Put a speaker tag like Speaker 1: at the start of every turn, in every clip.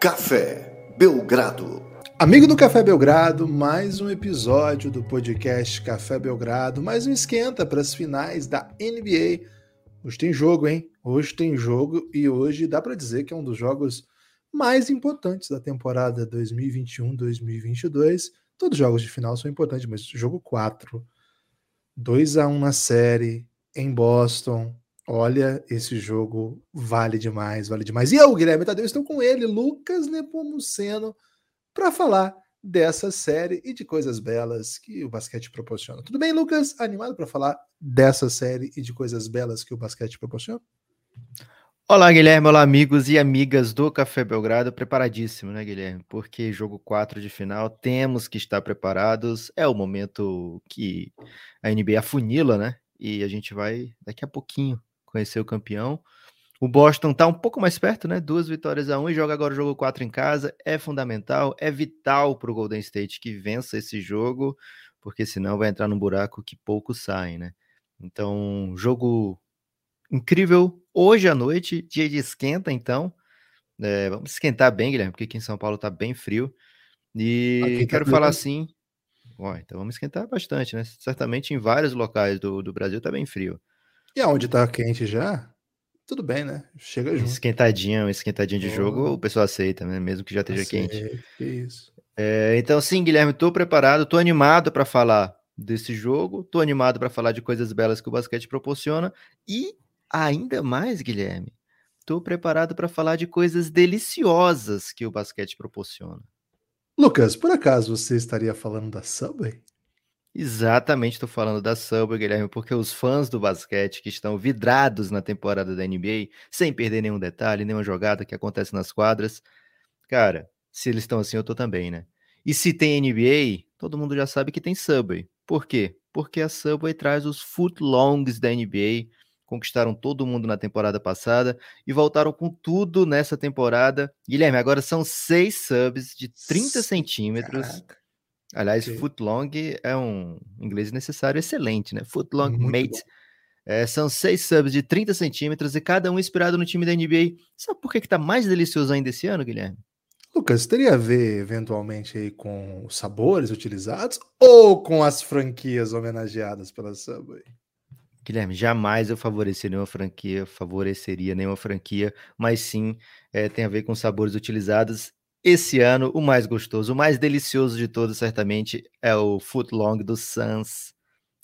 Speaker 1: Café Belgrado.
Speaker 2: Amigo do Café Belgrado, mais um episódio do podcast Café Belgrado, mais um esquenta para as finais da NBA. Hoje tem jogo, hein? Hoje tem jogo e hoje dá para dizer que é um dos jogos mais importantes da temporada 2021-2022. Todos os jogos de final são importantes, mas jogo 4, 2 a 1 na série em Boston, Olha, esse jogo vale demais, vale demais. E eu, Guilherme Tadeu, estou com ele, Lucas Nepomuceno, para falar dessa série e de coisas belas que o basquete proporciona. Tudo bem, Lucas? Animado para falar dessa série e de coisas belas que o basquete proporciona?
Speaker 3: Olá, Guilherme. Olá, amigos e amigas do Café Belgrado. Preparadíssimo, né, Guilherme? Porque jogo 4 de final, temos que estar preparados. É o momento que a NBA afunila, né? E a gente vai daqui a pouquinho conhecer o campeão. O Boston está um pouco mais perto, né? Duas vitórias a um e joga agora o jogo 4 em casa. É fundamental, é vital para o Golden State que vença esse jogo, porque senão vai entrar num buraco que poucos saem, né? Então, jogo incrível hoje à noite, dia de esquenta, então. É, vamos esquentar bem, Guilherme, porque aqui em São Paulo está bem frio. E tá quero falar assim. Ó, então vamos esquentar bastante, né? Certamente em vários locais do, do Brasil está bem frio.
Speaker 2: E aonde tá quente já, tudo bem, né? Chega junto.
Speaker 3: Esquentadinho, esquentadinho de oh. jogo, o pessoal aceita, né? Mesmo que já esteja quente. isso. É, então, sim, Guilherme, tô preparado, tô animado para falar desse jogo, tô animado para falar de coisas belas que o basquete proporciona e ainda mais, Guilherme, tô preparado para falar de coisas deliciosas que o basquete proporciona.
Speaker 2: Lucas, por acaso você estaria falando da Subway?
Speaker 3: Exatamente, estou falando da Subway, Guilherme, porque os fãs do basquete que estão vidrados na temporada da NBA, sem perder nenhum detalhe, nenhuma jogada que acontece nas quadras, cara, se eles estão assim, eu tô também, né? E se tem NBA, todo mundo já sabe que tem Subway. Por quê? Porque a Subway traz os footlongs da NBA, conquistaram todo mundo na temporada passada e voltaram com tudo nessa temporada. Guilherme, agora são seis subs de 30 centímetros. Caraca Aliás, okay. footlong é um inglês necessário excelente, né? Footlong mate. É, são seis subs de 30 centímetros e cada um inspirado no time da NBA. Sabe por que, que tá mais delicioso ainda esse ano, Guilherme?
Speaker 2: Lucas, teria a ver eventualmente aí com os sabores utilizados ou com as franquias homenageadas pela Subway?
Speaker 3: Guilherme, jamais eu favoreceria nenhuma franquia, favoreceria nenhuma franquia, mas sim é, tem a ver com os sabores utilizados esse ano, o mais gostoso, o mais delicioso de todos, certamente, é o Footlong do Suns.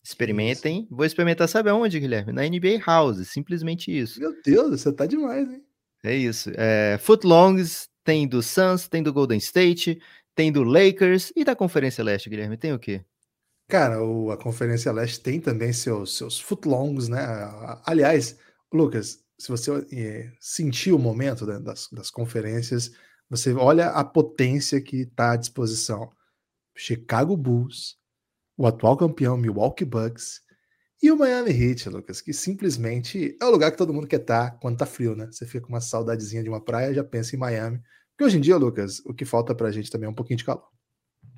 Speaker 3: Experimentem. Vou experimentar, sabe aonde, Guilherme? Na NBA House, simplesmente isso.
Speaker 2: Meu Deus, você tá demais, hein?
Speaker 3: É isso. É, Footlongs tem do Suns, tem do Golden State, tem do Lakers e da Conferência Leste, Guilherme, tem o quê?
Speaker 2: Cara, o, a Conferência Leste tem também seus, seus footlongs, né? Aliás, Lucas, se você é, sentir o momento né, das, das conferências, você olha a potência que está à disposição. Chicago Bulls, o atual campeão Milwaukee Bucks e o Miami Heat, Lucas, que simplesmente é o lugar que todo mundo quer estar tá quando tá frio, né? Você fica com uma saudadezinha de uma praia, já pensa em Miami. Porque hoje em dia, Lucas, o que falta pra gente também é um pouquinho de calor.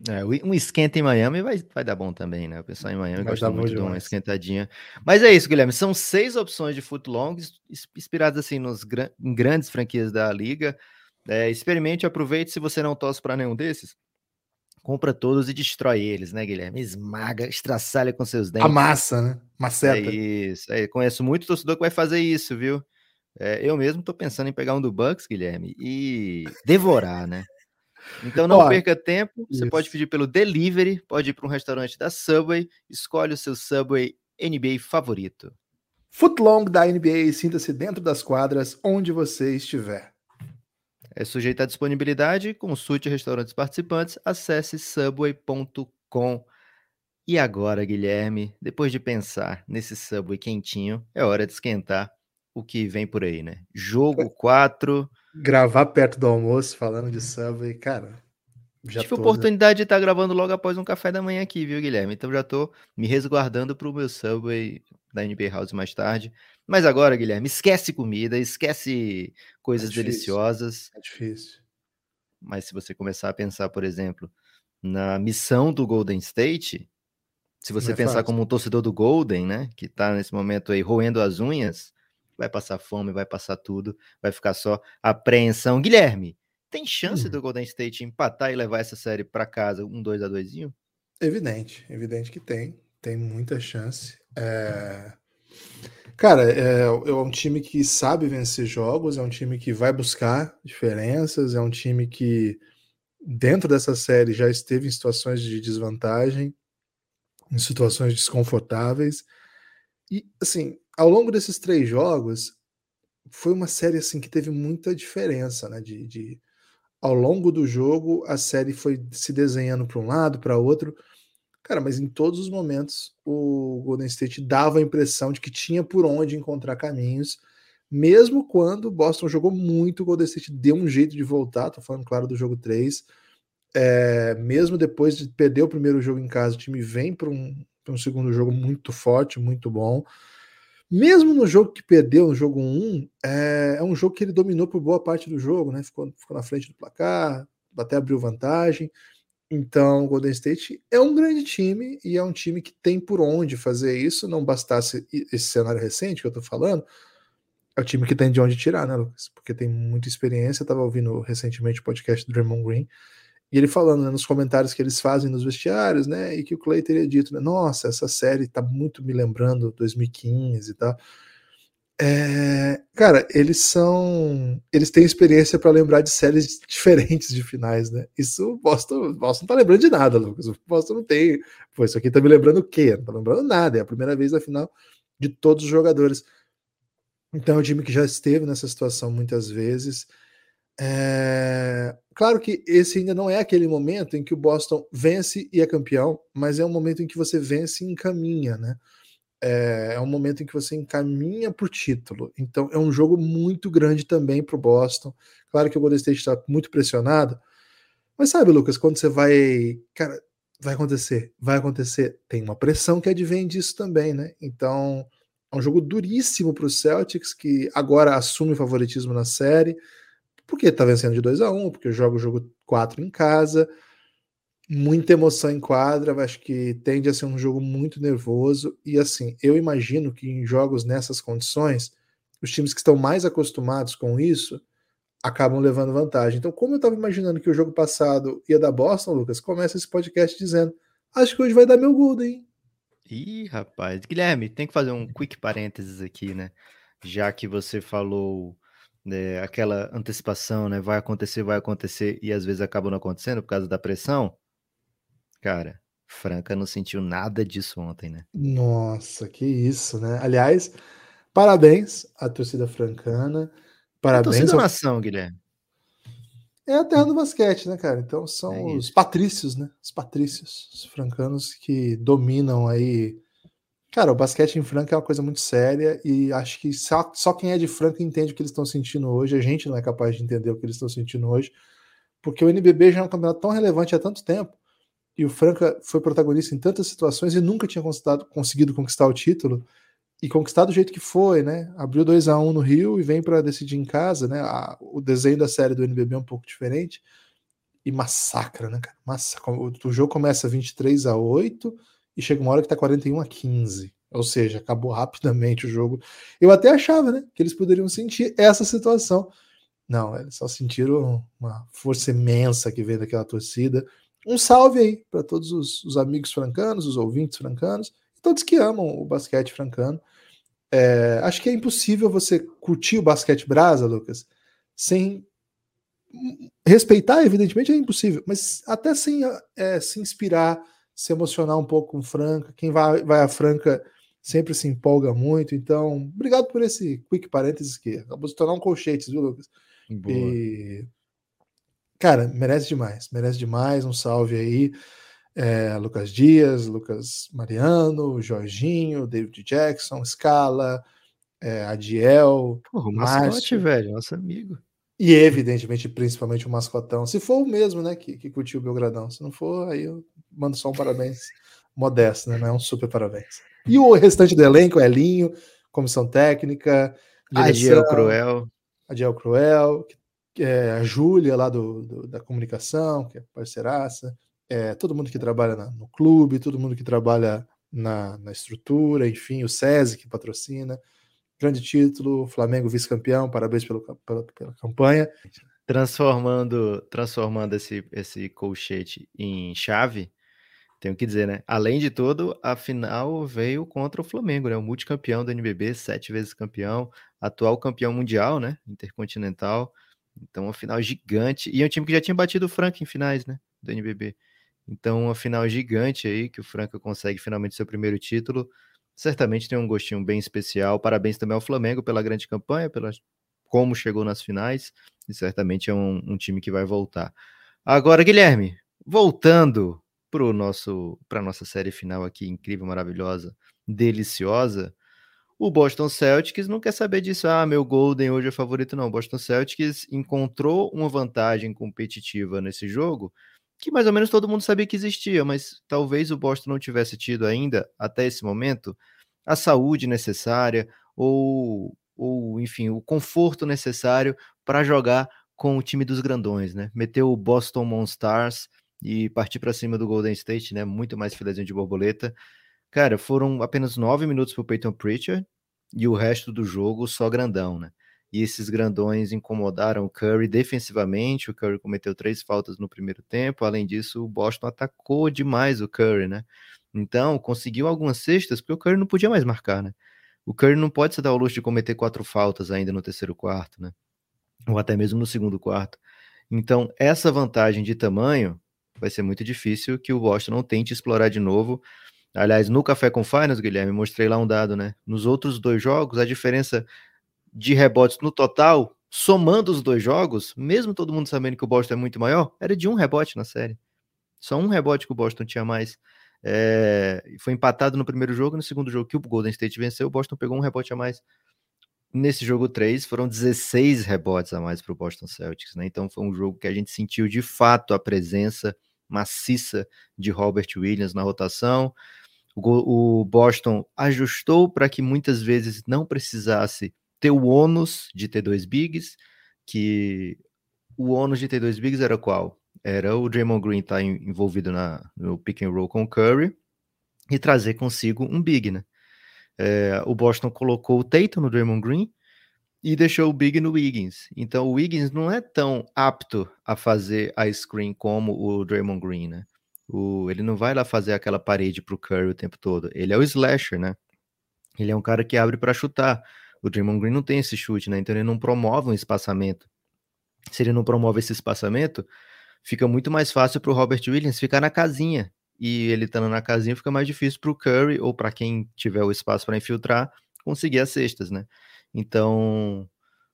Speaker 3: É, um esquenta em Miami vai, vai dar bom também, né? O pessoal em Miami vai gosta muito de uma esquentadinha. Mas é isso, Guilherme. São seis opções de footlongs inspiradas assim nos, em grandes franquias da liga. É, experimente, aproveite. Se você não torce para nenhum desses, compra todos e destrói eles, né, Guilherme? Esmaga, estraçalha com seus dentes.
Speaker 2: Amassa, né? Maceta.
Speaker 3: É isso. É, conheço muito torcedor que vai fazer isso, viu? É, eu mesmo tô pensando em pegar um do Bucks, Guilherme, e devorar, né? Então não Ó, perca tempo. Você isso. pode pedir pelo delivery, pode ir para um restaurante da Subway, escolhe o seu Subway NBA favorito.
Speaker 2: Footlong da NBA sinta-se dentro das quadras onde você estiver.
Speaker 3: É sujeito à disponibilidade, consulte restaurantes participantes, acesse subway.com. E agora, Guilherme, depois de pensar nesse Subway quentinho, é hora de esquentar o que vem por aí, né? Jogo 4.
Speaker 2: Gravar perto do almoço falando de Subway, cara.
Speaker 3: Já Tive tô, oportunidade né? de estar gravando logo após um café da manhã aqui, viu, Guilherme? Então já tô me resguardando para o meu Subway da NB House mais tarde. Mas agora, Guilherme, esquece comida, esquece coisas é deliciosas.
Speaker 2: É difícil.
Speaker 3: Mas se você começar a pensar, por exemplo, na missão do Golden State, se você é pensar fácil. como um torcedor do Golden, né, que tá nesse momento aí roendo as unhas, vai passar fome, vai passar tudo, vai ficar só apreensão. Guilherme, Tem chance
Speaker 2: Hum.
Speaker 3: do Golden State empatar e levar essa série para casa um 2 a 2
Speaker 2: Evidente, evidente que tem, tem muita chance. É... Cara, é, é um time que sabe vencer jogos, é um time que vai buscar diferenças, é um time que, dentro dessa série, já esteve em situações de desvantagem, em situações desconfortáveis. E, assim, ao longo desses três jogos, foi uma série assim que teve muita diferença, né? De, de ao longo do jogo, a série foi se desenhando para um lado, para outro. Cara, mas em todos os momentos o Golden State dava a impressão de que tinha por onde encontrar caminhos, mesmo quando o Boston jogou muito, o Golden State deu um jeito de voltar. Tô falando, claro, do jogo 3. É, mesmo depois de perder o primeiro jogo em casa, o time vem para um, um segundo jogo muito forte, muito bom. Mesmo no jogo que perdeu, no jogo 1, é, é um jogo que ele dominou por boa parte do jogo, né? Ficou, ficou na frente do placar, até abriu vantagem. Então, o Golden State é um grande time e é um time que tem por onde fazer isso. Não bastasse esse cenário recente que eu tô falando, é o time que tem de onde tirar, né, Lucas? Porque tem muita experiência. Eu tava ouvindo recentemente o podcast do Draymond Green e ele falando né, nos comentários que eles fazem nos vestiários, né? E que o Clay teria dito, né, Nossa, essa série tá muito me lembrando 2015 e tal. É, cara, eles são. Eles têm experiência para lembrar de séries diferentes de finais, né? Isso Boston, Boston não tá lembrando de nada, Lucas. O Boston não tem. Pô, isso aqui tá me lembrando o quê? Não tá lembrando nada. É a primeira vez na final de todos os jogadores. Então é um time que já esteve nessa situação muitas vezes. É... Claro que esse ainda não é aquele momento em que o Boston vence e é campeão, mas é um momento em que você vence e encaminha, né? É, é um momento em que você encaminha o título. Então é um jogo muito grande também para o Boston. Claro que o Golden State está muito pressionado, mas sabe, Lucas, quando você vai. Cara, vai acontecer, vai acontecer. Tem uma pressão que advém disso também, né? Então é um jogo duríssimo para o Celtics, que agora assume o favoritismo na série porque tá vencendo de 2 a 1 um, porque joga o jogo 4 em casa, muita emoção em quadra, acho que tende a ser um jogo muito nervoso, e assim, eu imagino que em jogos nessas condições, os times que estão mais acostumados com isso acabam levando vantagem. Então, como eu estava imaginando que o jogo passado ia dar Boston, Lucas, começa esse podcast dizendo, acho que hoje vai dar meu Golden.
Speaker 3: Ih, rapaz. Guilherme, tem que fazer um quick parênteses aqui, né? Já que você falou né, aquela antecipação, né? Vai acontecer, vai acontecer, e às vezes acaba não acontecendo por causa da pressão. Cara, Franca não sentiu nada disso ontem, né?
Speaker 2: Nossa, que isso, né? Aliás, parabéns à torcida francana. Parabéns.
Speaker 3: A torcida ao... nação, Guilherme.
Speaker 2: É a terra do basquete, né, cara? Então são é os patrícios, né? Os patrícios, os francanos que dominam aí Cara, o basquete em Franca é uma coisa muito séria e acho que só, só quem é de Franca entende o que eles estão sentindo hoje. A gente não é capaz de entender o que eles estão sentindo hoje, porque o NBB já é um campeonato tão relevante há tanto tempo e o Franca foi protagonista em tantas situações e nunca tinha conseguido conquistar o título e conquistar do jeito que foi, né? Abriu 2 a 1 um no Rio e vem para decidir em casa, né? A, o desenho da série do NBB é um pouco diferente e massacra, né, cara? Massacra. O, o jogo começa 23 a 8 e chega uma hora que tá 41 a 15. Ou seja, acabou rapidamente o jogo. Eu até achava, né, que eles poderiam sentir essa situação. Não, eles só sentiram uma força imensa que veio daquela torcida. Um salve aí para todos os, os, amigos francanos, os ouvintes francanos, e todos que amam o basquete francano. É, acho que é impossível você curtir o basquete brasa, Lucas, sem respeitar, evidentemente é impossível, mas até sem é, se inspirar se emocionar um pouco com Franca. Quem vai, vai a Franca sempre se empolga muito. Então, obrigado por esse quick parênteses que acabou de tornar um colchete, viu, Lucas? Boa. E, cara, merece demais, merece demais. Um salve aí. É, Lucas Dias, Lucas Mariano, Jorginho, David Jackson, Scala, é, Adiel.
Speaker 3: Porra, o mascote, velho, nosso amigo.
Speaker 2: E evidentemente, principalmente o mascotão. Se for o mesmo, né, que, que curtiu o Belgradão. Se não for, aí eu mando só um parabéns modesto, né? Não é um super parabéns. E o restante do elenco, Elinho, comissão técnica,
Speaker 3: Adiel Cruel.
Speaker 2: Adiel Cruel, é, a Júlia lá do, do, da comunicação, que é parceiraça, é, todo mundo que trabalha na, no clube, todo mundo que trabalha na, na estrutura, enfim, o SESI que patrocina grande título, Flamengo vice-campeão, parabéns pelo, pela, pela campanha.
Speaker 3: Transformando, transformando esse, esse colchete em chave, tenho que dizer, né? Além de tudo, a final veio contra o Flamengo, né? O multicampeão do NBB, sete vezes campeão, atual campeão mundial, né? Intercontinental. Então, uma final gigante. E é um time que já tinha batido o Franca em finais, né? Do NBB. Então, uma final gigante aí, que o Franca consegue finalmente seu primeiro título. Certamente tem um gostinho bem especial. Parabéns também ao Flamengo pela grande campanha, pela como chegou nas finais. E certamente é um, um time que vai voltar. Agora, Guilherme, voltando para nosso para nossa série final aqui incrível, maravilhosa, deliciosa. O Boston Celtics não quer saber disso. Ah, meu Golden hoje é favorito não. O Boston Celtics encontrou uma vantagem competitiva nesse jogo que mais ou menos todo mundo sabia que existia, mas talvez o Boston não tivesse tido ainda até esse momento a saúde necessária ou ou enfim, o conforto necessário para jogar com o time dos grandões, né? Meteu o Boston Monstars e partir para cima do Golden State, né? Muito mais filezinho de borboleta. Cara, foram apenas nove minutos para o Peyton Pritchard e o resto do jogo só grandão, né? E esses grandões incomodaram o Curry defensivamente. O Curry cometeu três faltas no primeiro tempo. Além disso, o Boston atacou demais o Curry, né? Então, conseguiu algumas cestas porque o Curry não podia mais marcar, né? O Curry não pode se dar ao luxo de cometer quatro faltas ainda no terceiro quarto, né? Ou até mesmo no segundo quarto. Então, essa vantagem de tamanho vai ser muito difícil que o Boston não tente explorar de novo. Aliás, no Café com Finals, Guilherme, mostrei lá um dado, né? Nos outros dois jogos, a diferença de rebotes no total, somando os dois jogos, mesmo todo mundo sabendo que o Boston é muito maior, era de um rebote na série. Só um rebote que o Boston tinha mais. É, foi empatado no primeiro jogo, no segundo jogo que o Golden State venceu, o Boston pegou um rebote a mais. Nesse jogo 3, foram 16 rebotes a mais para o Boston Celtics, né? Então foi um jogo que a gente sentiu de fato a presença maciça de Robert Williams na rotação. O, Boston ajustou para que muitas vezes não precisasse ter o ônus de ter dois bigs, que o ônus de ter dois bigs era qual? Era o Draymond Green estar tá envolvido na, no pick and roll com o Curry e trazer consigo um big, né? É, o Boston colocou o Tatum no Draymond Green e deixou o Big no Wiggins. Então o Wiggins não é tão apto a fazer a screen como o Draymond Green, né? O, ele não vai lá fazer aquela parede pro Curry o tempo todo. Ele é o slasher, né? Ele é um cara que abre para chutar. O Draymond Green não tem esse chute, né? Então ele não promove um espaçamento. Se ele não promove esse espaçamento, fica muito mais fácil para o Robert Williams ficar na casinha. E ele estando na casinha fica mais difícil para o Curry ou para quem tiver o espaço para infiltrar conseguir as cestas, né? Então,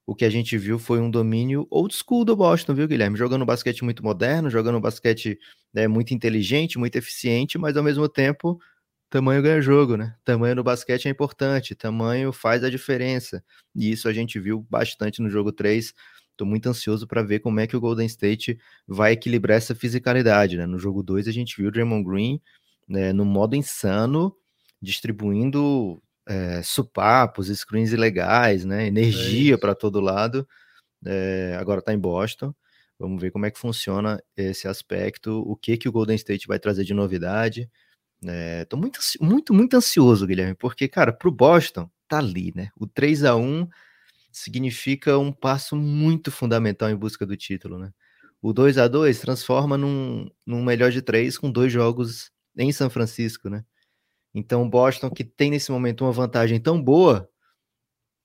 Speaker 3: o que a gente viu foi um domínio old school do Boston, viu, Guilherme? Jogando basquete muito moderno, jogando basquete né, muito inteligente, muito eficiente, mas ao mesmo tempo, tamanho ganha jogo, né? Tamanho no basquete é importante, tamanho faz a diferença. E isso a gente viu bastante no jogo 3. Estou muito ansioso para ver como é que o Golden State vai equilibrar essa fisicalidade, né? No jogo 2 a gente viu o Draymond Green né, no modo insano, distribuindo é, supapos, screens ilegais, né? Energia é para todo lado. É, agora está em Boston. Vamos ver como é que funciona esse aspecto, o que que o Golden State vai trazer de novidade. Estou muito, muito, muito ansioso, Guilherme, porque, cara, para o Boston, tá ali, né? O 3 a 1 significa um passo muito fundamental em busca do título, né? O 2 a 2 transforma num, num melhor de três com dois jogos em São Francisco, né? Então, Boston, que tem nesse momento uma vantagem tão boa,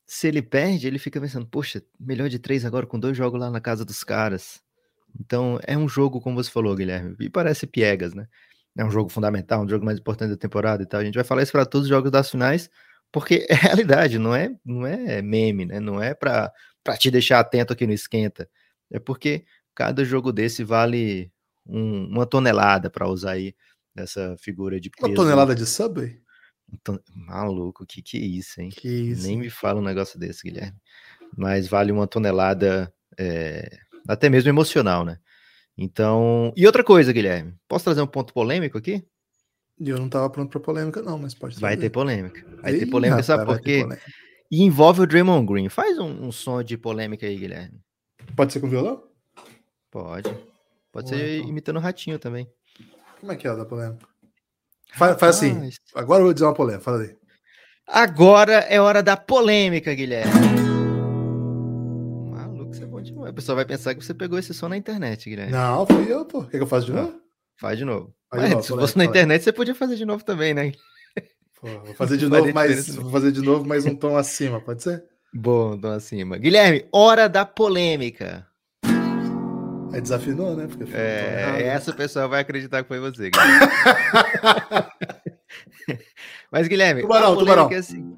Speaker 3: se ele perde, ele fica pensando, poxa, melhor de três agora com dois jogos lá na casa dos caras. Então, é um jogo, como você falou, Guilherme, e parece piegas, né? É um jogo fundamental, um jogo mais importante da temporada e tal. A gente vai falar isso para todos os jogos das finais, porque é realidade, não é, não é meme, né? Não é para te deixar atento aqui no esquenta. É porque cada jogo desse vale um, uma tonelada para usar aí essa figura de
Speaker 2: peso. Uma tonelada de Subway?
Speaker 3: Então, maluco, que que é isso, hein?
Speaker 2: Que isso.
Speaker 3: Nem me fala um negócio desse, Guilherme. Mas vale uma tonelada, é, até mesmo emocional, né? Então, e outra coisa, Guilherme, posso trazer um ponto polêmico aqui?
Speaker 2: Eu não estava pronto para polêmica, não, mas pode trazer.
Speaker 3: Vai ter polêmica. Vai Ih, ter polêmica, sabe por quê? E envolve o Draymond Green. Faz um, um, som de polêmica aí, Guilherme.
Speaker 2: Pode ser com violão?
Speaker 3: Pode. Pode ser então. imitando o ratinho também.
Speaker 2: Como é que é da polêmica? Faz, assim. Agora eu vou dizer uma polêmica. Fala aí.
Speaker 3: Agora é hora da polêmica, Guilherme. Maluco, você é bom demais. A pessoa vai pensar que você pegou esse som na internet, Guilherme.
Speaker 2: Não, fui eu, pô. Quer que eu faça de novo?
Speaker 3: Faz de novo.
Speaker 2: Faz de novo,
Speaker 3: se fosse na internet, você podia fazer de novo também, né?
Speaker 2: Pô, vou fazer de novo, mas vou fazer de novo, mais um tom acima, pode ser?
Speaker 3: Bom, então acima. Guilherme, hora da polêmica.
Speaker 2: Aí desafinou, né? Porque.
Speaker 3: É, essa pessoa vai acreditar que foi você, Guilherme. Mas, Guilherme,
Speaker 2: Tubarão, tubarão.
Speaker 3: é assim.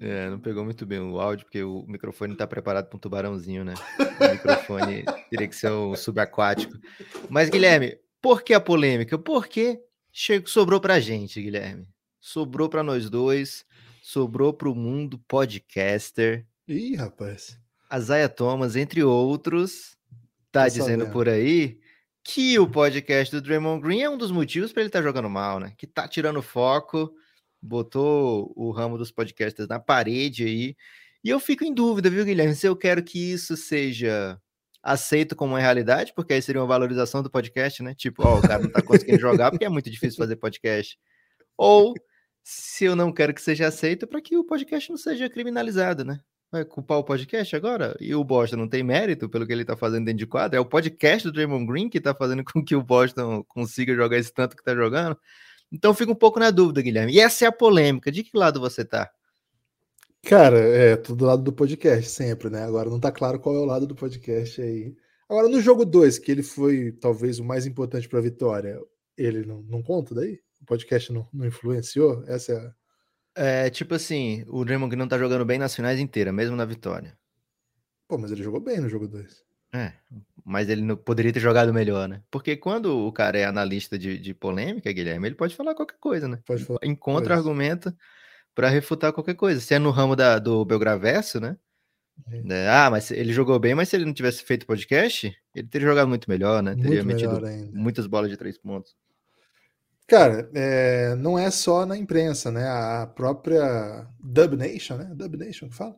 Speaker 3: É, não pegou muito bem o áudio, porque o microfone não tá preparado para um tubarãozinho, né? O microfone teria que ser um subaquático. Mas, Guilherme, por que a polêmica? Porque sobrou pra gente, Guilherme. Sobrou pra nós dois, sobrou pro mundo podcaster.
Speaker 2: Ih, rapaz.
Speaker 3: A Zaya Thomas, entre outros, tá
Speaker 2: Tô
Speaker 3: dizendo
Speaker 2: sabendo.
Speaker 3: por aí que o podcast do Draymond Green é um dos motivos para ele estar jogando mal, né? Que tá tirando foco, botou o ramo dos podcasters na parede aí. E eu fico em dúvida, viu, Guilherme, se eu quero que isso seja aceito como uma realidade, porque aí seria uma valorização do podcast, né? Tipo, ó, o cara não tá conseguindo jogar porque é muito difícil fazer podcast. Ou se eu não quero que seja aceito para que o podcast não seja criminalizado, né? Vai culpar o podcast agora? E o Boston não tem mérito pelo que ele tá fazendo dentro de quadra? É o podcast do Draymond Green que tá fazendo com que o Boston consiga jogar esse tanto que tá jogando? Então fica um pouco na dúvida, Guilherme. E essa é a polêmica. De que lado você tá?
Speaker 2: Cara, é, tô do lado do podcast sempre, né? Agora não tá claro qual é o lado do podcast aí. Agora, no jogo 2, que ele foi talvez o mais importante pra vitória, ele não, não conta daí? O podcast não, não influenciou? Essa é a...
Speaker 3: É tipo assim, o Draymond Green não tá jogando bem nas finais inteiras, mesmo na vitória.
Speaker 2: Pô, mas ele jogou bem no jogo 2.
Speaker 3: É, mas ele não poderia ter jogado melhor, né? Porque quando o cara é analista de, de polêmica, Guilherme, ele pode falar qualquer coisa, né?
Speaker 2: Pode falar
Speaker 3: Encontra argumento pra refutar qualquer coisa. Se é no ramo da, do Belgraverso, né?
Speaker 2: É.
Speaker 3: né? Ah, mas ele jogou bem, mas se ele não tivesse feito podcast, ele teria jogado muito melhor, né? Teria
Speaker 2: Muito
Speaker 3: metido
Speaker 2: melhor ainda.
Speaker 3: muitas bolas de três pontos.
Speaker 2: Cara, é, não é só na imprensa, né? A própria Dub Nation, né? Dub Nation que fala,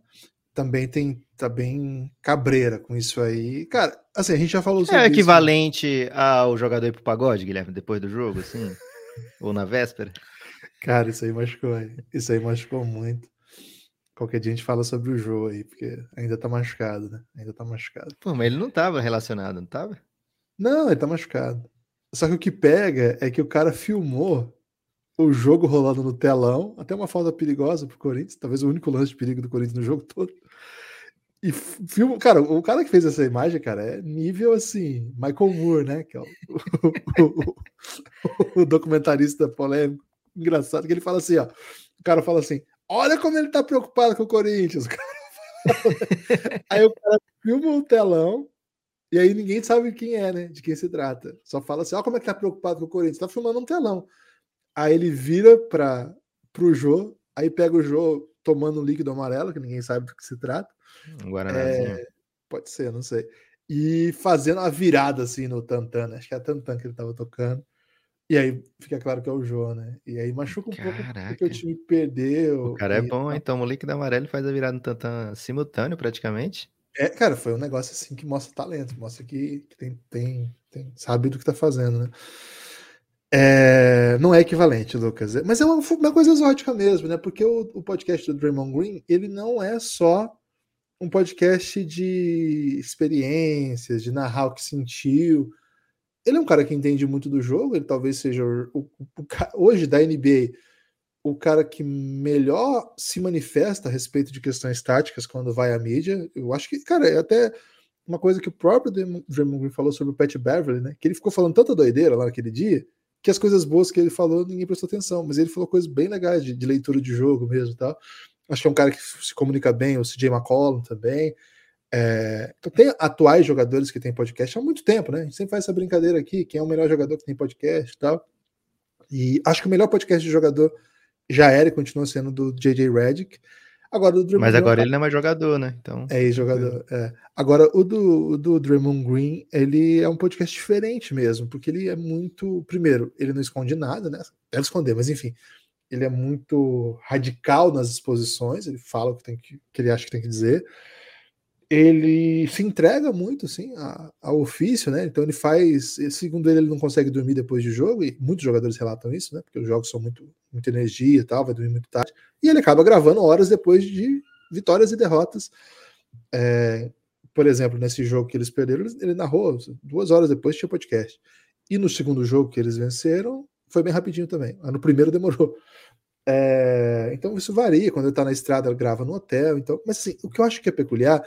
Speaker 2: também tem tá bem cabreira com isso aí. Cara, assim, a gente já falou sobre
Speaker 3: É
Speaker 2: isso.
Speaker 3: equivalente ao jogador ir pro pagode, Guilherme, depois do jogo, assim? ou na véspera?
Speaker 2: Cara, isso aí machucou, aí. isso aí machucou muito. Qualquer dia a gente fala sobre o jogo aí, porque ainda tá machucado, né? Ainda tá machucado.
Speaker 3: Pô, mas ele não tava relacionado, não tava?
Speaker 2: Não, ele tá machucado. Só que o que pega é que o cara filmou o jogo rolando no telão, até uma falta perigosa pro Corinthians, talvez o único lance de perigo do Corinthians no jogo todo. E filma, cara, o cara que fez essa imagem, cara, é nível assim, Michael Moore, né? Que é o, o- o documentarista polêmico, engraçado, que ele fala assim, ó. O cara fala assim: olha como ele tá preocupado com o Corinthians. O aí o cara filma o telão, e aí ninguém sabe quem é, né? De quem se trata. Só fala assim: ó, como é que tá preocupado com o Corinthians? Tá filmando um telão. Aí ele vira para pro Jô, aí pega o Jô tomando um líquido amarelo, que ninguém sabe do que se trata.
Speaker 3: Um Guaranazinho.
Speaker 2: Pode ser, não sei. E fazendo a virada assim no Tantan, né? acho que é a Tantan que ele tava tocando. E aí fica claro que é o Jô, né? E aí machuca um pouco porque
Speaker 3: Caraca.
Speaker 2: o time perdeu.
Speaker 3: O cara é bom? Toma o líquido amarelo e faz a virada no tantã simultâneo, praticamente.
Speaker 2: É, cara, foi um negócio assim que mostra talento, mostra que, que tem, tem, tem, sabe do que tá fazendo, né? É, não é equivalente, Lucas, é- mas é uma, uma coisa exótica mesmo, né? Porque o, o podcast do Draymond Green, ele não é só um podcast de experiências, de narrar o que sentiu. Ele é um cara que entende muito do jogo, ele talvez seja o, o- o hoje da NBA o cara que melhor se manifesta a respeito de questões táticas quando vai à mídia. Eu acho que, cara, é até uma coisa que o próprio Draymond Green falou sobre o Pat Beverly, né? Que ele ficou falando tanta doideira lá naquele dia que as coisas boas que ele falou ninguém prestou atenção, mas ele falou coisas bem legais de, de leitura de jogo mesmo e tal. Acho que é um cara que se comunica bem, o CJ McCollum também. É, então tem atuais jogadores que têm podcast há muito tempo, né? A gente sempre faz essa brincadeira aqui, quem é o melhor jogador que tem podcast e tal. E acho que o melhor podcast de jogador já era e continua sendo do JJ Redick. Agora o Draymond
Speaker 3: Mas agora ele não é mais jogador, né? Então.
Speaker 2: é ex-jogador. É. Agora, o do, o do Draymond Green, ele é um podcast diferente mesmo, porque ele é muito. Primeiro, ele não esconde nada, né? Deve esconder, mas enfim. Ele é muito radical nas exposições, ele fala o que, tem que, que ele acha que tem que dizer. Ele se entrega muito, assim, ao ofício, né? Então ele faz. Segundo ele, ele não consegue dormir depois de jogo, e muitos jogadores relatam isso, né? Porque os jogos são muito, muita energia e tal, vai dormir muito tarde. E ele acaba gravando horas depois de vitórias e derrotas É, por exemplo, nesse jogo que eles perderam, ele narrou duas horas depois tinha podcast. E no segundo jogo que eles venceram, foi bem rapidinho também. No primeiro demorou. É, então isso varia. Quando ele está na estrada, ele grava no hotel. Então, mas assim, o que eu acho que é peculiar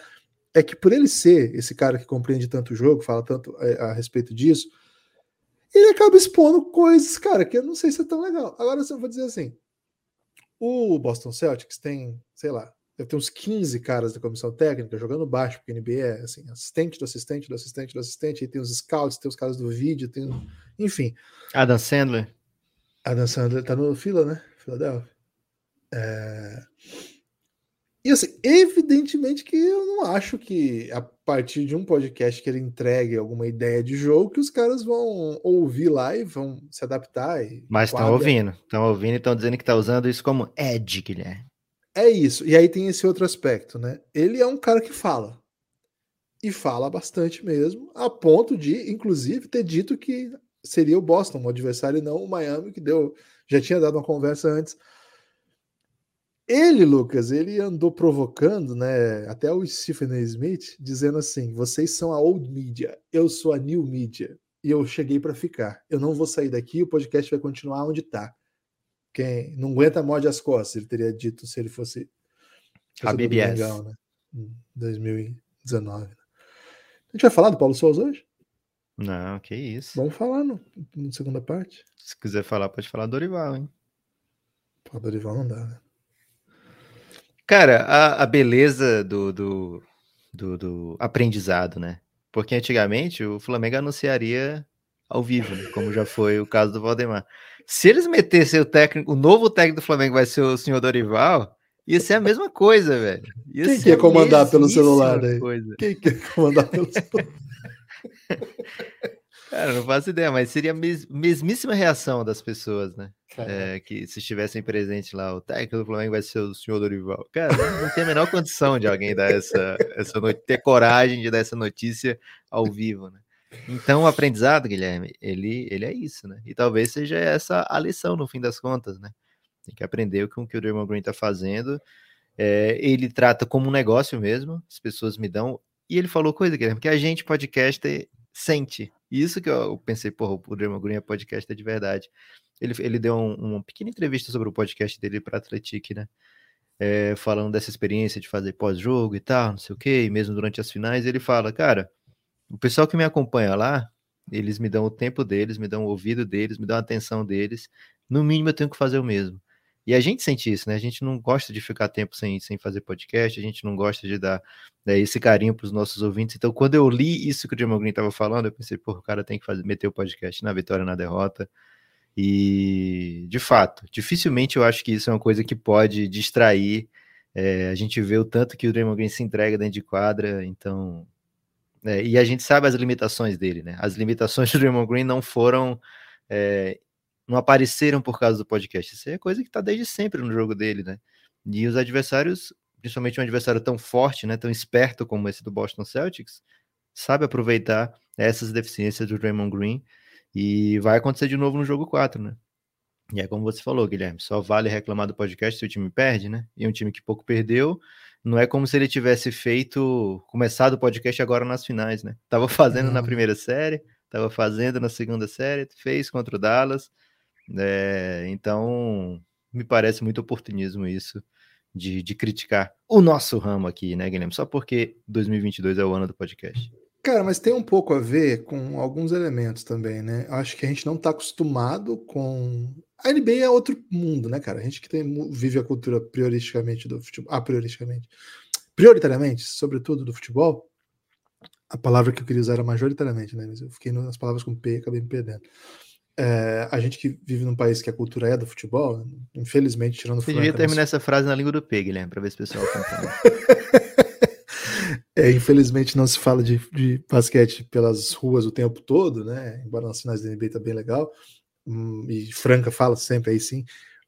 Speaker 2: é que por ele ser esse cara que compreende tanto o jogo, fala tanto a, é, a respeito disso, ele acaba expondo coisas, cara, que eu não sei se é tão legal. Agora eu vou dizer assim: o Boston Celtics tem, sei lá, deve ter uns 15 caras da comissão técnica jogando baixo, porque NBA é assim, assistente do assistente do assistente do assistente, aí tem os scouts, tem os caras do vídeo, tem. Enfim.
Speaker 3: Adam Sandler.
Speaker 2: Adam Sandler tá no fila, né? Philadelphia. É... E assim, evidentemente que eu não acho que a partir de um podcast que ele entregue alguma ideia de jogo, que os caras vão ouvir lá e vão se adaptar.
Speaker 3: Mas estão ouvindo, estão ouvindo e estão dizendo que está usando isso como edge, Guilherme.
Speaker 2: É isso. E aí tem esse outro aspecto, né? Ele é um cara que fala. E fala bastante mesmo, a ponto de, inclusive, ter dito que seria o Boston, o adversário, e não o Miami, que deu. Já tinha dado uma conversa antes ele, Lucas, ele andou provocando, né? Até o Stephen. Smith, dizendo assim: vocês são a old media, eu sou a new media. E eu cheguei para ficar. Eu não vou sair daqui, o podcast vai continuar onde está. Quem não aguenta morde as costas, ele teria dito se ele fosse.
Speaker 3: A BBS. Legal,
Speaker 2: né? 2019. Né? A gente vai falar do Paulo Souza hoje?
Speaker 3: Não, que isso.
Speaker 2: Vamos falar no, na segunda parte.
Speaker 3: Se quiser falar, pode falar do Dorival, hein?
Speaker 2: Pô, Dorival não dá, né?
Speaker 3: Cara, a, a beleza do, do, do, do, aprendizado, né? Porque antigamente o Flamengo anunciaria ao vivo, né? como já foi o caso do Valdemar. Se eles metessem o técnico, o novo técnico do Flamengo vai ser o senhor Dorival, ia ser a mesma coisa, velho.
Speaker 2: Ia Quem quer comandar pelo celular aí? Coisa. Quem quer comandar pelo celular?
Speaker 3: Cara, não faço ideia, mas seria a mes mesmíssima reação das pessoas, né? É, que se estivessem presentes lá, o técnico do Flamengo vai ser o senhor Dorival. Cara, não tem a menor condição de alguém dar essa, essa ter coragem de dar essa notícia ao vivo, né? Então, o aprendizado, Guilherme, ele, ele é isso, né? E talvez seja essa a lição, no fim das contas, né? Tem que aprender com o que o Draymond Green tá fazendo. É, ele trata como um negócio mesmo, as pessoas me dão. E ele falou coisa, Guilherme, que a gente, podcast, sente. Isso que eu pensei, porra, o Draymond Green é podcast de verdade. Ele, ele deu um, uma pequena entrevista sobre o podcast dele para Atletic, né? É, falando dessa experiência de fazer pós-jogo e tal, não sei o que, e mesmo durante as finais, ele fala, cara, o pessoal que me acompanha lá, eles me dão o tempo deles, me dão o ouvido deles, me dão a atenção deles, no mínimo eu tenho que fazer o mesmo. E a gente sente isso, né? A gente não gosta de ficar tempo sem, sem fazer podcast, a gente não gosta de dar né, esse carinho para os nossos ouvintes. Então, quando eu li isso que o Jamal Green estava falando, eu pensei, pô, o cara tem que fazer, meter o podcast na vitória, na derrota. E, de fato, dificilmente eu acho que isso é uma coisa que pode distrair. É, a gente vê o tanto que o Draymond Green se entrega dentro de quadra, então. É, e a gente sabe as limitações dele, né? As limitações do Draymond Green não foram é, não apareceram por causa do podcast. Isso é coisa que está desde sempre no jogo dele, né? E os adversários, principalmente um adversário tão forte, né, tão esperto como esse do Boston Celtics, sabe aproveitar essas deficiências do Draymond Green e vai acontecer de novo no jogo 4, né? E é como você falou, Guilherme, só vale reclamar do podcast se o time perde, né? E um time que pouco perdeu, não é como se ele tivesse feito, começado o podcast agora nas finais, né? Tava fazendo na primeira série, tava fazendo na segunda série, fez contra o Dallas, é, então, me parece muito oportunismo isso de, de criticar o nosso ramo aqui, né, Guilherme? Só porque 2022 é o ano do podcast.
Speaker 2: Cara, mas tem um pouco a ver com alguns elementos também, né? Acho que a gente não está acostumado com. A NBA é outro mundo, né, cara? A gente que tem, vive a cultura prioristicamente do futebol. Ah, prioristicamente. Prioritariamente, sobretudo do futebol. A palavra que eu queria usar era majoritariamente, né? Mas eu fiquei nas palavras com P e acabei me perdendo. É, a gente que vive num país que a cultura é do futebol, infelizmente, tirando
Speaker 3: Você devia terminar essa frase na língua do P, Guilherme, para ver se o pessoal
Speaker 2: é, infelizmente não se fala de, de, basquete pelas ruas o tempo todo, né? Embora nas finais da NBA tá bem legal. Hum, e Franca fala sempre aí sim,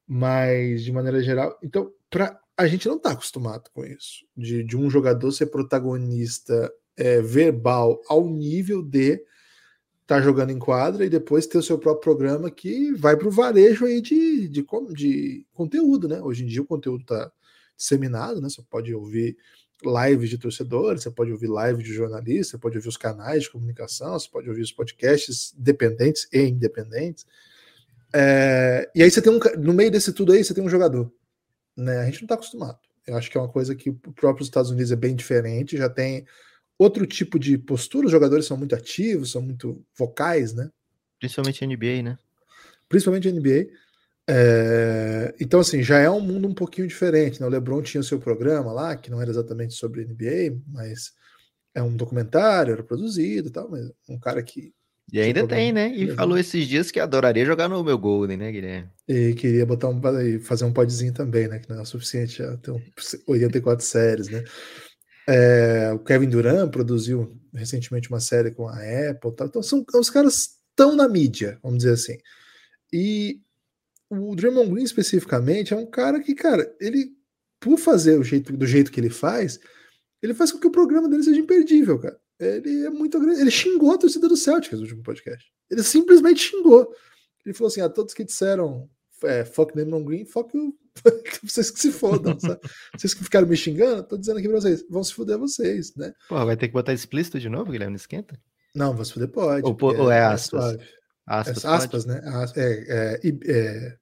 Speaker 2: mas de maneira geral, então, pra, a gente não está acostumado com isso, de, de um jogador ser protagonista é, verbal ao nível de tá jogando em quadra e depois ter o seu próprio programa que vai para o varejo aí de, de, de, conteúdo, né? Hoje em dia o conteúdo está disseminado, né? Você pode ouvir lives de torcedores, você pode ouvir live de jornalista, você pode ouvir os canais de comunicação, você pode ouvir os podcasts dependentes e independentes. É, e aí você tem um. No meio desse tudo aí, você tem um jogador. Né? A gente não está acostumado. Eu acho que é uma coisa que o próprio Estados Unidos é bem diferente, já tem outro tipo de postura, os jogadores são muito ativos, são muito vocais, né?
Speaker 3: Principalmente NBA, né?
Speaker 2: Principalmente NBA. É, então, assim, já é um mundo um pouquinho diferente. Né? O LeBron tinha o seu programa lá, que não era exatamente sobre NBA, mas é um documentário, era produzido e tal, mas um cara que.
Speaker 3: E ainda tem, né? E falou esses dias que adoraria jogar no meu Golden, né, Guilherme?
Speaker 2: E queria botar um, fazer um podzinho também, né? Que não é o suficiente já ter um 84 séries, né? É, o Kevin Durant produziu recentemente uma série com a Apple, então são os caras estão na mídia, vamos dizer assim. E o Draymond Green especificamente é um cara que, cara, ele, por fazer o jeito, do jeito que ele faz, ele faz com que o programa dele seja imperdível, cara. Ele é muito Ele xingou a torcida do Celtics no último podcast. Ele simplesmente xingou. Ele falou assim: a todos que disseram é, fuck Draymond Green, fuck you. vocês que se fodam, sabe? Vocês que ficaram me xingando, tô dizendo aqui pra vocês, vão se fuder vocês, né?
Speaker 3: Pô, vai ter que botar explícito de novo, Guilherme, não esquenta?
Speaker 2: Não, vão se fuder pode.
Speaker 3: Ou, ou é, é aspas?
Speaker 2: Aspas, aspas né? É, é, é,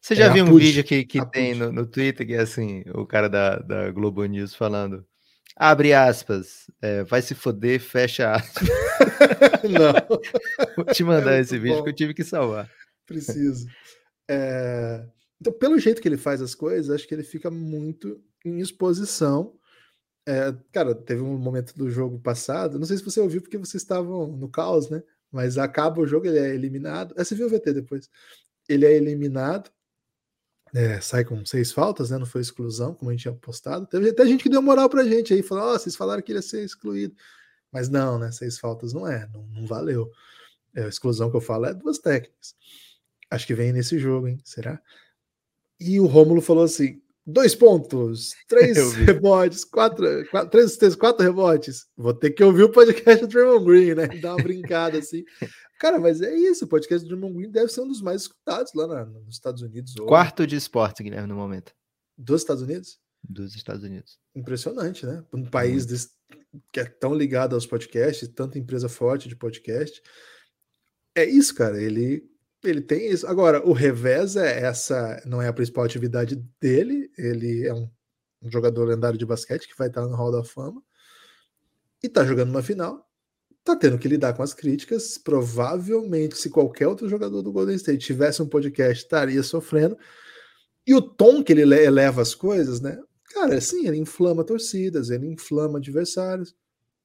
Speaker 3: Você já é viu um vídeo que, que tem no, no, Twitter que é assim, o cara da, da Globo News falando abre aspas, é, vai se foder, fecha aspas.
Speaker 2: Não.
Speaker 3: Vou te mandar esse vídeo bom. que eu tive que salvar.
Speaker 2: Preciso. É... Então, pelo jeito que ele faz as coisas, acho que ele fica muito em exposição. É, cara, teve um momento do jogo passado, não sei se você ouviu porque vocês estavam no caos, né? mas acaba o jogo, ele é eliminado. É, você viu o VT depois. Ele é eliminado, é, sai com seis faltas, né? Não foi exclusão, como a gente tinha postado. Teve até gente que deu moral pra gente aí, falou: Ó, oh, vocês falaram que ele ia ser excluído. Mas não, né? Seis faltas não é, não, não valeu. É, a exclusão que eu falo é duas técnicas. Acho que vem nesse jogo, hein? Será? E o Rômulo falou assim: dois pontos, três rebotes, quatro, quatro, três, três, quatro rebotes. Vou ter que ouvir o podcast do Draymond Green, né? Dar uma brincada assim. Cara, mas é isso, o podcast do Draymond Green deve ser um dos mais escutados lá na, nos Estados Unidos.
Speaker 3: Quarto de esporte, Guilherme, no momento.
Speaker 2: Dos Estados Unidos?
Speaker 3: Dos Estados Unidos.
Speaker 2: Impressionante, né? Um país desse, que é tão ligado aos podcasts, tanta empresa forte de podcast. É isso, cara. Ele ele tem isso. Agora, o revés é essa, não é a principal atividade dele. Ele é um, um jogador lendário de basquete que vai estar no Hall da Fama e está jogando uma final. Tá tendo que lidar com as críticas. Provavelmente, se qualquer outro jogador do Golden State tivesse um podcast, estaria sofrendo. E o tom que ele eleva as coisas, né? Cara, sim, ele inflama torcidas, ele inflama adversários.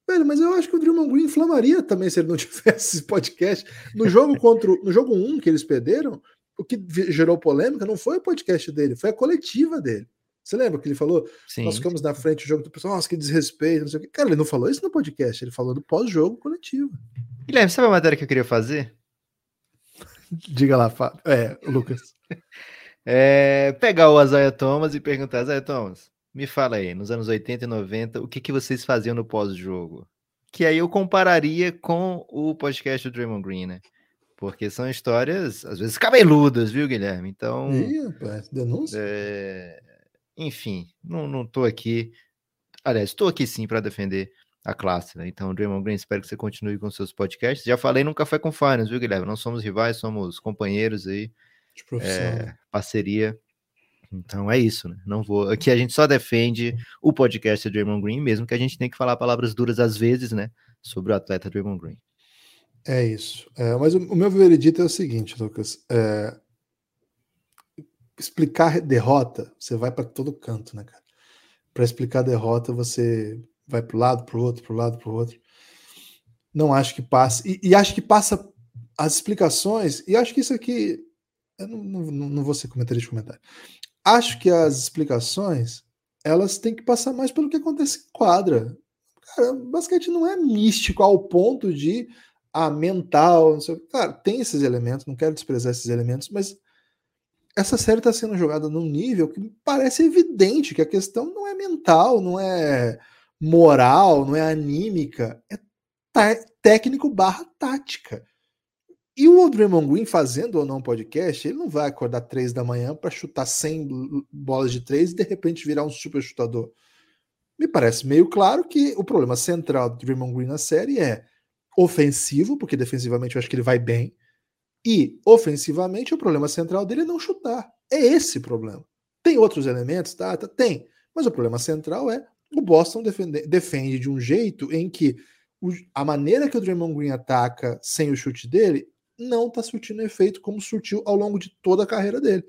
Speaker 2: Velho, mas eu acho que o Draymond Green inflamaria também se ele não tivesse esse podcast. No jogo contra no jogo 1 um que eles perderam, o que gerou polêmica não foi o podcast dele, foi a coletiva dele. Você lembra que ele falou? Sim. Nós ficamos na frente do jogo do pessoal, nossa, que desrespeito, não sei o quê. Cara, ele não falou isso no podcast, ele falou do pós-jogo coletivo.
Speaker 3: Guilherme, sabe a matéria que eu queria fazer?
Speaker 2: Diga lá, Fábio. É, Lucas.
Speaker 3: é, pegar o Azaia Thomas e perguntar, Azaia Thomas, me fala aí, nos anos 80 e 90, o que, que vocês faziam no pós-jogo? Que aí eu compararia com o podcast do Draymond Green, né? Porque são histórias, às vezes, cabeludas, viu, Guilherme? Então.
Speaker 2: Ih, rapaz, denúncia.
Speaker 3: É... Enfim, não, não tô aqui. Aliás, estou aqui sim para defender a classe, né? Então, Draymond Green, espero que você continue com seus podcasts. Já falei no Café com Finance, viu, Guilherme? Não somos rivais, somos companheiros aí.
Speaker 2: De profissão. É,
Speaker 3: parceria então é isso, né? Não vou. Aqui a gente só defende o podcast Draymond Green, mesmo que a gente tenha que falar palavras duras às vezes, né? Sobre o atleta Draymond Green.
Speaker 2: É isso. É, mas o, o, meu veredito é o seguinte, Lucas. É, explicar derrota, você vai para todo canto, né, cara? Para explicar derrota, você vai para o lado, para o outro, para o lado, para o outro. Não acho que passe. E, e, acho que passa as explicações, e acho que isso aqui. Eu não, não, não vou ser comentarista de comentário acho que as explicações elas têm que passar mais pelo que acontece em quadra. Cara, basquete não é místico ao ponto de a mental, não sei, cara, tem esses elementos, não quero desprezar esses elementos, mas essa série está sendo jogada num nível que parece evidente que a questão não é mental, não é moral, não é anímica, é técnico barra tática. E o Draymond Green fazendo ou não podcast, ele não vai acordar três da manhã para chutar 100 bolas de três e de repente virar um super chutador. Me parece meio claro que o problema central do Draymond Green na série é ofensivo, porque defensivamente eu acho que ele vai bem, e ofensivamente o problema central dele é não chutar. É esse problema. Tem outros elementos, tá? tá tem. Mas o problema central é o Boston defende, defende de um jeito em que o, a maneira que o Draymond Green ataca sem o chute dele não está surtindo efeito como surtiu ao longo de toda a carreira dele.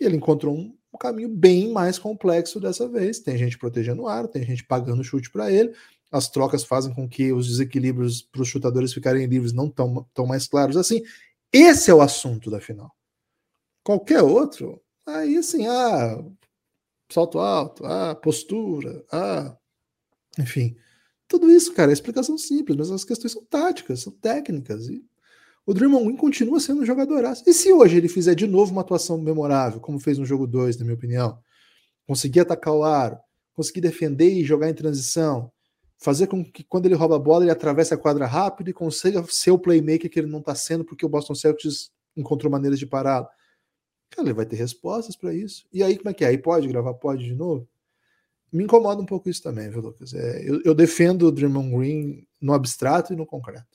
Speaker 2: E ele encontrou um, caminho bem mais complexo dessa vez. Tem gente protegendo o ar, tem gente pagando chute para ele. As trocas fazem com que os desequilíbrios para os chutadores ficarem livres não tão, tão mais claros assim. Esse é o assunto da final. Qualquer outro, aí assim, ah, salto alto, ah, postura, ah, enfim. Tudo isso, cara, é explicação simples, mas as questões são táticas, são técnicas. E o Draymond Green continua sendo um jogador. E se hoje ele fizer de novo uma atuação memorável, como fez no jogo 2, na minha opinião, conseguir atacar o aro, conseguir defender e jogar em transição, fazer com que quando ele rouba a bola ele atravesse a quadra rápido e consiga ser o playmaker que ele não está sendo porque o Boston Celtics encontrou maneiras de pará-lo. Cara, ele vai ter respostas para isso. E aí, como é que é? Aí pode gravar? Pode de novo? Me incomoda um pouco isso também, viu, Lucas? É, eu, eu defendo o Draymond Green no abstrato e no concreto.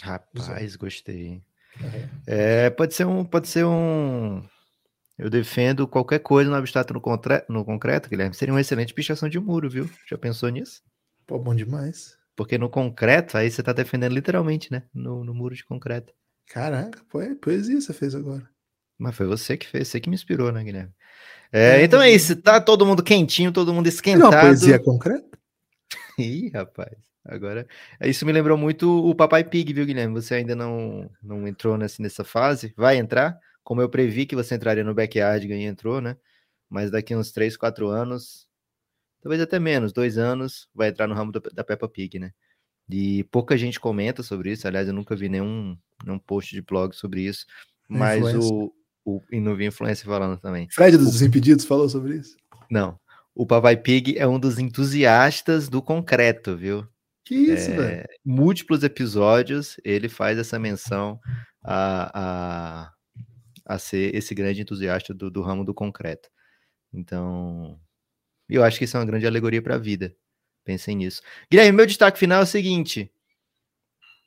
Speaker 3: Rapaz, gostei. Uhum. É, pode ser um, pode ser um. Eu defendo qualquer coisa no abstrato no, contra... no concreto, Guilherme. Seria uma excelente pichação de muro, viu? Já pensou nisso?
Speaker 2: Pô, bom demais.
Speaker 3: Porque no concreto, aí você tá defendendo literalmente, né? No, no muro de concreto.
Speaker 2: Caraca, é poesia você fez agora.
Speaker 3: Mas foi você que fez, você que me inspirou, né, Guilherme? É, é então é isso, tá todo mundo quentinho, todo mundo esquentado. Não,
Speaker 2: poesia concreta?
Speaker 3: Ih, rapaz. Agora, isso me lembrou muito o Papai Pig, viu, Guilherme? Você ainda não, não entrou nessa, nessa fase, vai entrar, como eu previ que você entraria no backyard e entrou, né? Mas daqui uns 3, 4 anos, talvez até menos, dois anos, vai entrar no ramo do, da Peppa Pig, né? E pouca gente comenta sobre isso, aliás, eu nunca vi nenhum, nenhum post de blog sobre isso, mas o, o, e não vi influência falando também.
Speaker 2: Fred dos o, Impedidos falou sobre isso?
Speaker 3: Não. O Papai Pig é um dos entusiastas do concreto, viu?
Speaker 2: Que isso, é, velho?
Speaker 3: Múltiplos episódios ele faz essa menção a, a, a ser esse grande entusiasta do, do ramo do concreto. Então, eu acho que isso é uma grande alegoria para a vida. Pensem nisso. Guilherme, meu destaque final é o seguinte: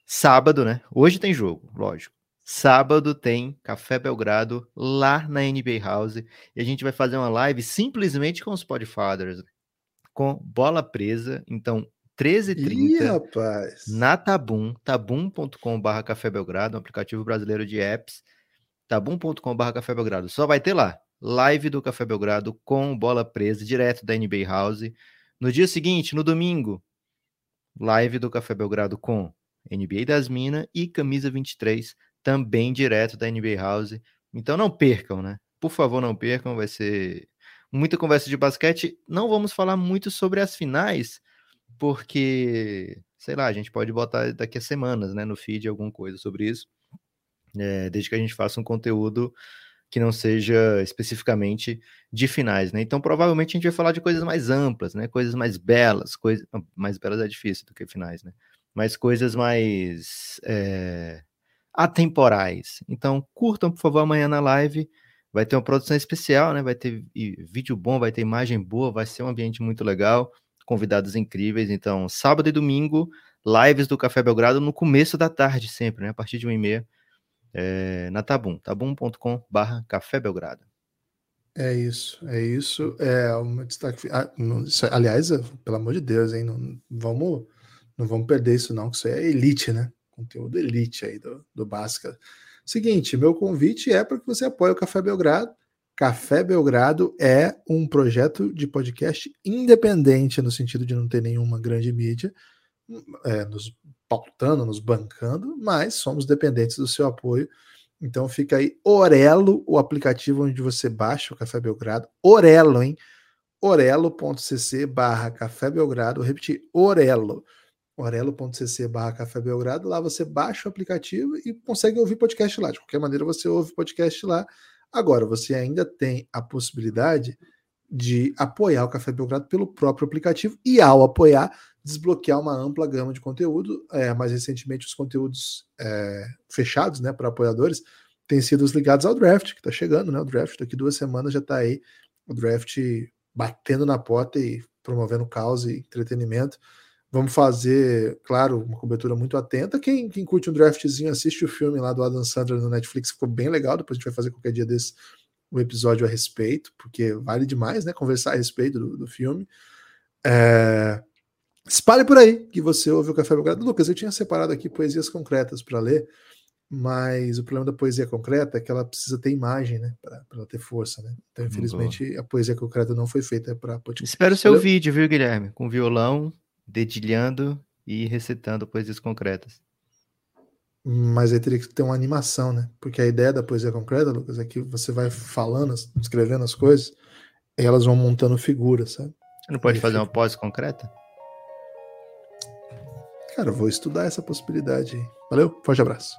Speaker 3: sábado, né? Hoje tem jogo, lógico. Sábado tem Café Belgrado lá na NBA House e a gente vai fazer uma live simplesmente com os Podfathers, com bola presa. Então, 13h30 na Tabum, tabum.com.br Café Belgrado, um aplicativo brasileiro de apps, tabum.com.br Café Belgrado. Só vai ter lá, live do Café Belgrado com bola presa, direto da NBA House. No dia seguinte, no domingo, live do Café Belgrado com NBA das Minas e Camisa 23, também direto da NBA House. Então não percam, né? Por favor, não percam, vai ser muita conversa de basquete. Não vamos falar muito sobre as finais, porque, sei lá, a gente pode botar daqui a semanas, né, no feed alguma coisa sobre isso, é, desde que a gente faça um conteúdo que não seja especificamente de finais, né? Então, provavelmente a gente vai falar de coisas mais amplas, né? Coisas mais belas, coisas mais belas é difícil do que finais, né? Mas coisas mais é, atemporais. Então, curtam, por favor, amanhã na live. Vai ter uma produção especial, né? Vai ter vídeo bom, vai ter imagem boa, vai ser um ambiente muito legal convidados incríveis. Então, sábado e domingo, lives do Café Belgrado no começo da tarde, sempre, né? A partir de 1 e meia, é, na Tabum, tabum.com barra Café Belgrado.
Speaker 2: É isso, é isso. É um destaque. Ah, não, isso, aliás, pelo amor de Deus, hein? Não vamos, não vamos perder isso, não, que isso é elite, né? Conteúdo elite aí do, do Basca. Seguinte, meu convite é para que você apoie o Café Belgrado. Café Belgrado é um projeto de podcast independente, no sentido de não ter nenhuma grande mídia é, nos pautando, nos bancando, mas somos dependentes do seu apoio. Então fica aí Orelo, o aplicativo onde você baixa o Café Belgrado. Orelo, hein? orelo.cc barra Café Belgrado. Vou repetir, Orelo. orelo.cc barra Café Belgrado. Lá você baixa o aplicativo e consegue ouvir podcast lá. De qualquer maneira, você ouve podcast lá Agora, você ainda tem a possibilidade de apoiar o Café Belgrado pelo próprio aplicativo e, ao apoiar, desbloquear uma ampla gama de conteúdo. É, mais recentemente, os conteúdos é, fechados né, para apoiadores têm sido ligados ao draft, que está chegando, né? O draft daqui duas semanas já está aí, o draft batendo na porta e promovendo caos e entretenimento. Vamos fazer, claro, uma cobertura muito atenta. Quem, quem curte um draftzinho, assiste o filme lá do Adam Sandler no Netflix, ficou bem legal. Depois a gente vai fazer qualquer dia desse um episódio a respeito, porque vale demais, né? Conversar a respeito do, do filme. É... Espalhe por aí que você ouve o Café Belgrado. Lucas, eu tinha separado aqui poesias concretas para ler, mas o problema da poesia concreta é que ela precisa ter imagem, né? Para ela ter força, né? Então, infelizmente, Boa. a poesia concreta não foi feita para
Speaker 3: podcast. Espero o seu Valeu? vídeo, viu, Guilherme? Com violão, dedilhando e recitando poesias concretas.
Speaker 2: Mas aí teria que ter uma animação, né? Porque a ideia da poesia concreta, Lucas, é que você vai falando, escrevendo as coisas, e elas vão montando figuras, sabe?
Speaker 3: Você não pode aí fazer fica... uma pós concreta?
Speaker 2: Cara, eu vou estudar essa possibilidade aí. Valeu, forte abraço.